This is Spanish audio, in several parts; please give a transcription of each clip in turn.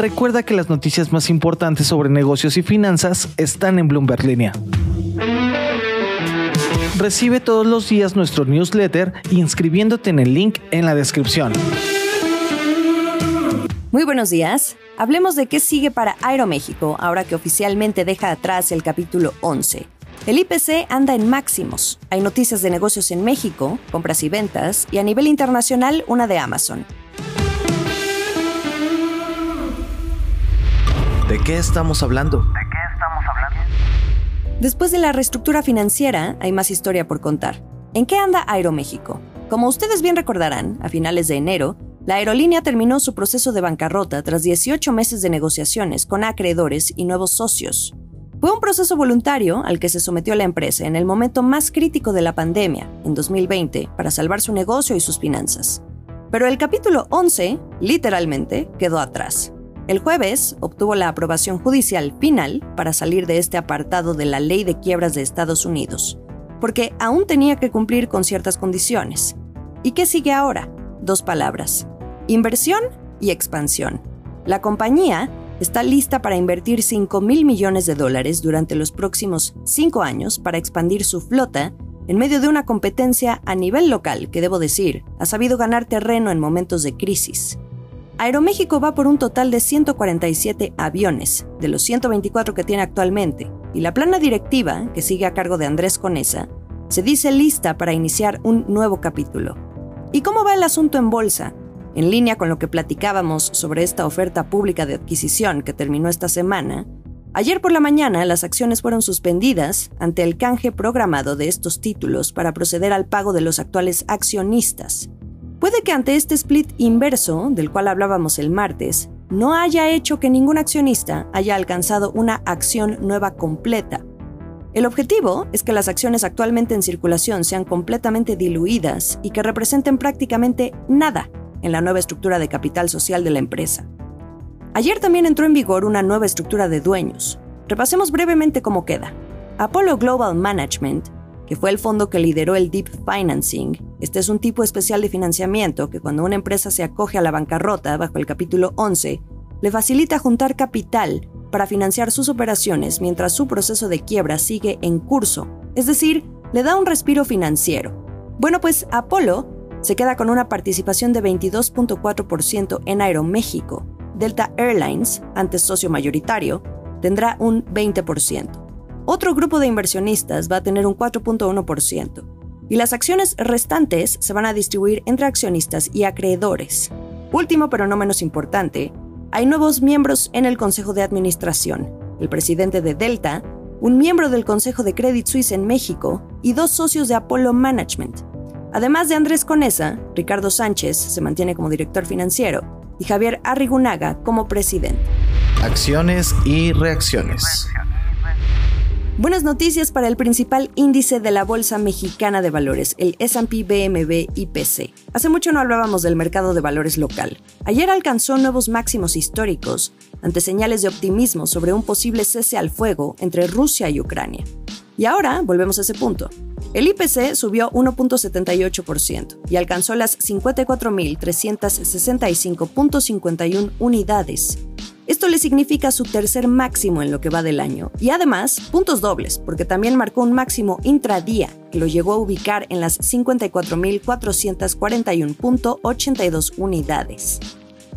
Recuerda que las noticias más importantes sobre negocios y finanzas están en Bloomberg Línea. Recibe todos los días nuestro newsletter inscribiéndote en el link en la descripción. Muy buenos días. Hablemos de qué sigue para Aeroméxico ahora que oficialmente deja atrás el capítulo 11. El IPC anda en máximos. Hay noticias de negocios en México, compras y ventas, y a nivel internacional una de Amazon. ¿De qué estamos hablando? Después de la reestructura financiera, hay más historia por contar. ¿En qué anda Aeroméxico? Como ustedes bien recordarán, a finales de enero, la aerolínea terminó su proceso de bancarrota tras 18 meses de negociaciones con acreedores y nuevos socios. Fue un proceso voluntario al que se sometió la empresa en el momento más crítico de la pandemia, en 2020, para salvar su negocio y sus finanzas. Pero el capítulo 11, literalmente, quedó atrás. El jueves obtuvo la aprobación judicial final para salir de este apartado de la ley de quiebras de Estados Unidos, porque aún tenía que cumplir con ciertas condiciones. ¿Y qué sigue ahora? Dos palabras, inversión y expansión. La compañía está lista para invertir 5 mil millones de dólares durante los próximos cinco años para expandir su flota en medio de una competencia a nivel local que, debo decir, ha sabido ganar terreno en momentos de crisis. Aeroméxico va por un total de 147 aviones, de los 124 que tiene actualmente, y la plana directiva, que sigue a cargo de Andrés Conesa, se dice lista para iniciar un nuevo capítulo. ¿Y cómo va el asunto en bolsa? En línea con lo que platicábamos sobre esta oferta pública de adquisición que terminó esta semana, ayer por la mañana las acciones fueron suspendidas ante el canje programado de estos títulos para proceder al pago de los actuales accionistas. Puede que ante este split inverso, del cual hablábamos el martes, no haya hecho que ningún accionista haya alcanzado una acción nueva completa. El objetivo es que las acciones actualmente en circulación sean completamente diluidas y que representen prácticamente nada en la nueva estructura de capital social de la empresa. Ayer también entró en vigor una nueva estructura de dueños. Repasemos brevemente cómo queda. Apollo Global Management que fue el fondo que lideró el Deep Financing. Este es un tipo especial de financiamiento que cuando una empresa se acoge a la bancarrota bajo el capítulo 11, le facilita juntar capital para financiar sus operaciones mientras su proceso de quiebra sigue en curso, es decir, le da un respiro financiero. Bueno, pues Apolo se queda con una participación de 22.4% en Aeroméxico. Delta Airlines, antes socio mayoritario, tendrá un 20%. Otro grupo de inversionistas va a tener un 4.1% y las acciones restantes se van a distribuir entre accionistas y acreedores. Último pero no menos importante, hay nuevos miembros en el Consejo de Administración, el presidente de Delta, un miembro del Consejo de Credit Suisse en México y dos socios de Apollo Management. Además de Andrés Conesa, Ricardo Sánchez se mantiene como director financiero y Javier Arrigunaga como presidente. Acciones y reacciones. Buenas noticias para el principal índice de la Bolsa Mexicana de Valores, el S&P BMB IPC. Hace mucho no hablábamos del mercado de valores local. Ayer alcanzó nuevos máximos históricos ante señales de optimismo sobre un posible cese al fuego entre Rusia y Ucrania. Y ahora volvemos a ese punto. El IPC subió 1.78% y alcanzó las 54.365.51 unidades, esto le significa su tercer máximo en lo que va del año. Y además, puntos dobles, porque también marcó un máximo intradía, que lo llegó a ubicar en las 54.441.82 unidades.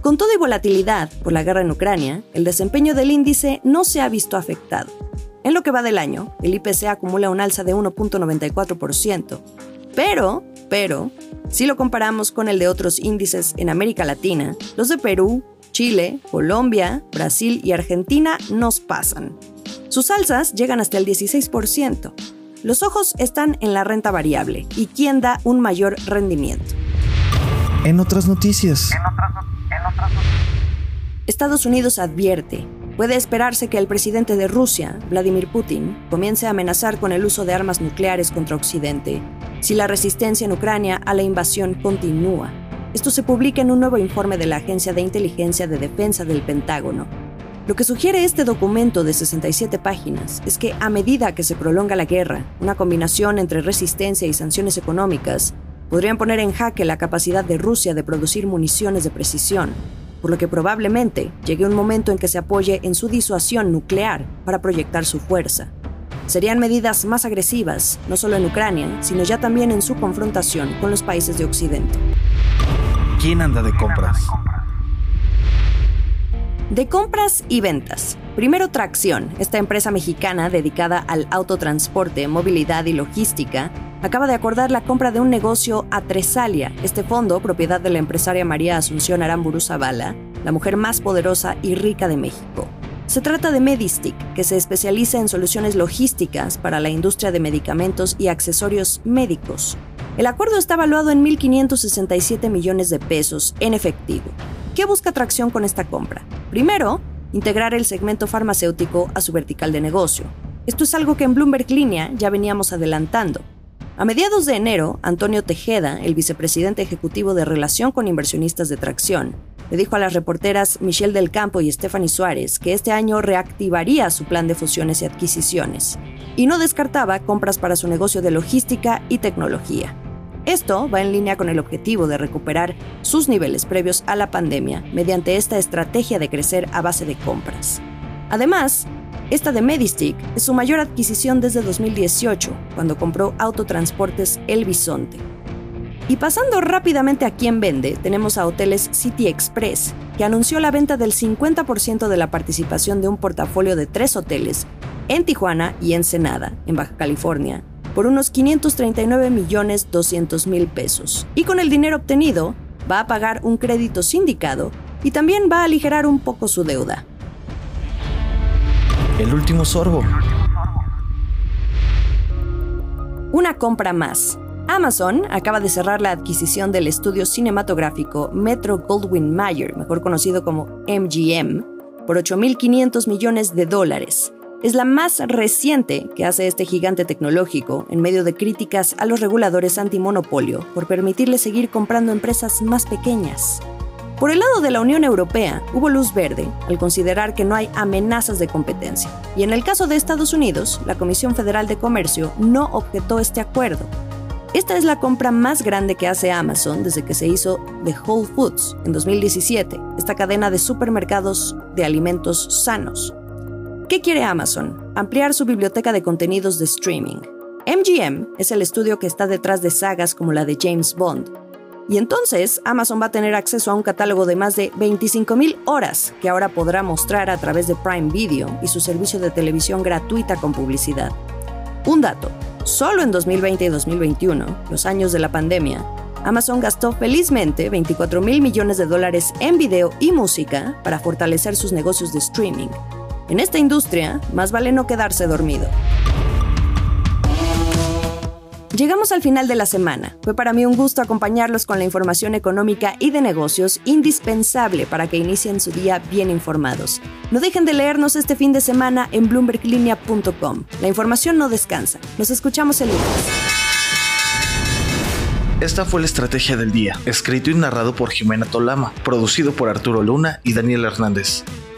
Con toda y volatilidad por la guerra en Ucrania, el desempeño del índice no se ha visto afectado. En lo que va del año, el IPC acumula un alza de 1.94%. Pero, pero, si lo comparamos con el de otros índices en América Latina, los de Perú, Chile, Colombia, Brasil y Argentina nos pasan. Sus alzas llegan hasta el 16%. Los ojos están en la renta variable y quién da un mayor rendimiento. En otras noticias. Estados Unidos advierte, puede esperarse que el presidente de Rusia, Vladimir Putin, comience a amenazar con el uso de armas nucleares contra Occidente si la resistencia en Ucrania a la invasión continúa. Esto se publica en un nuevo informe de la Agencia de Inteligencia de Defensa del Pentágono. Lo que sugiere este documento de 67 páginas es que a medida que se prolonga la guerra, una combinación entre resistencia y sanciones económicas podrían poner en jaque la capacidad de Rusia de producir municiones de precisión. por lo que probablemente llegue un momento en que se apoye en su disuasión nuclear para proyectar su fuerza. Serían medidas más agresivas, no solo en Ucrania, sino ya también en su confrontación con los países de Occidente. ¿Quién anda de compras? De compras y ventas. Primero Tracción, esta empresa mexicana dedicada al autotransporte, movilidad y logística, acaba de acordar la compra de un negocio a Tresalia, este fondo, propiedad de la empresaria María Asunción Aramburu Zavala, la mujer más poderosa y rica de México. Se trata de Medistic, que se especializa en soluciones logísticas para la industria de medicamentos y accesorios médicos. El acuerdo está valuado en 1.567 millones de pesos en efectivo. ¿Qué busca Tracción con esta compra? Primero, integrar el segmento farmacéutico a su vertical de negocio. Esto es algo que en Bloomberg Línea ya veníamos adelantando. A mediados de enero, Antonio Tejeda, el vicepresidente ejecutivo de Relación con Inversionistas de Tracción, le dijo a las reporteras Michelle del Campo y Stephanie Suárez que este año reactivaría su plan de fusiones y adquisiciones, y no descartaba compras para su negocio de logística y tecnología. Esto va en línea con el objetivo de recuperar sus niveles previos a la pandemia mediante esta estrategia de crecer a base de compras. Además, esta de Medistick es su mayor adquisición desde 2018, cuando compró Autotransportes El Bisonte. Y pasando rápidamente a quién vende, tenemos a Hoteles City Express, que anunció la venta del 50% de la participación de un portafolio de tres hoteles en Tijuana y Ensenada, en Baja California, por unos 539 millones 200 mil pesos. Y con el dinero obtenido, va a pagar un crédito sindicado y también va a aligerar un poco su deuda. El último sorbo. Una compra más. Amazon acaba de cerrar la adquisición del estudio cinematográfico Metro Goldwyn Mayer, mejor conocido como MGM, por 8.500 millones de dólares es la más reciente que hace este gigante tecnológico en medio de críticas a los reguladores antimonopolio por permitirle seguir comprando empresas más pequeñas. Por el lado de la Unión Europea, hubo luz verde al considerar que no hay amenazas de competencia. Y en el caso de Estados Unidos, la Comisión Federal de Comercio no objetó este acuerdo. Esta es la compra más grande que hace Amazon desde que se hizo de Whole Foods en 2017, esta cadena de supermercados de alimentos sanos. ¿Qué quiere Amazon? Ampliar su biblioteca de contenidos de streaming. MGM es el estudio que está detrás de sagas como la de James Bond. Y entonces Amazon va a tener acceso a un catálogo de más de 25.000 horas que ahora podrá mostrar a través de Prime Video y su servicio de televisión gratuita con publicidad. Un dato, solo en 2020 y 2021, los años de la pandemia, Amazon gastó felizmente 24 mil millones de dólares en video y música para fortalecer sus negocios de streaming, en esta industria, más vale no quedarse dormido. Llegamos al final de la semana. Fue para mí un gusto acompañarlos con la información económica y de negocios indispensable para que inicien su día bien informados. No dejen de leernos este fin de semana en bloomberglinea.com. La información no descansa. Nos escuchamos el lunes. Esta fue la estrategia del día, escrito y narrado por Jimena Tolama, producido por Arturo Luna y Daniel Hernández.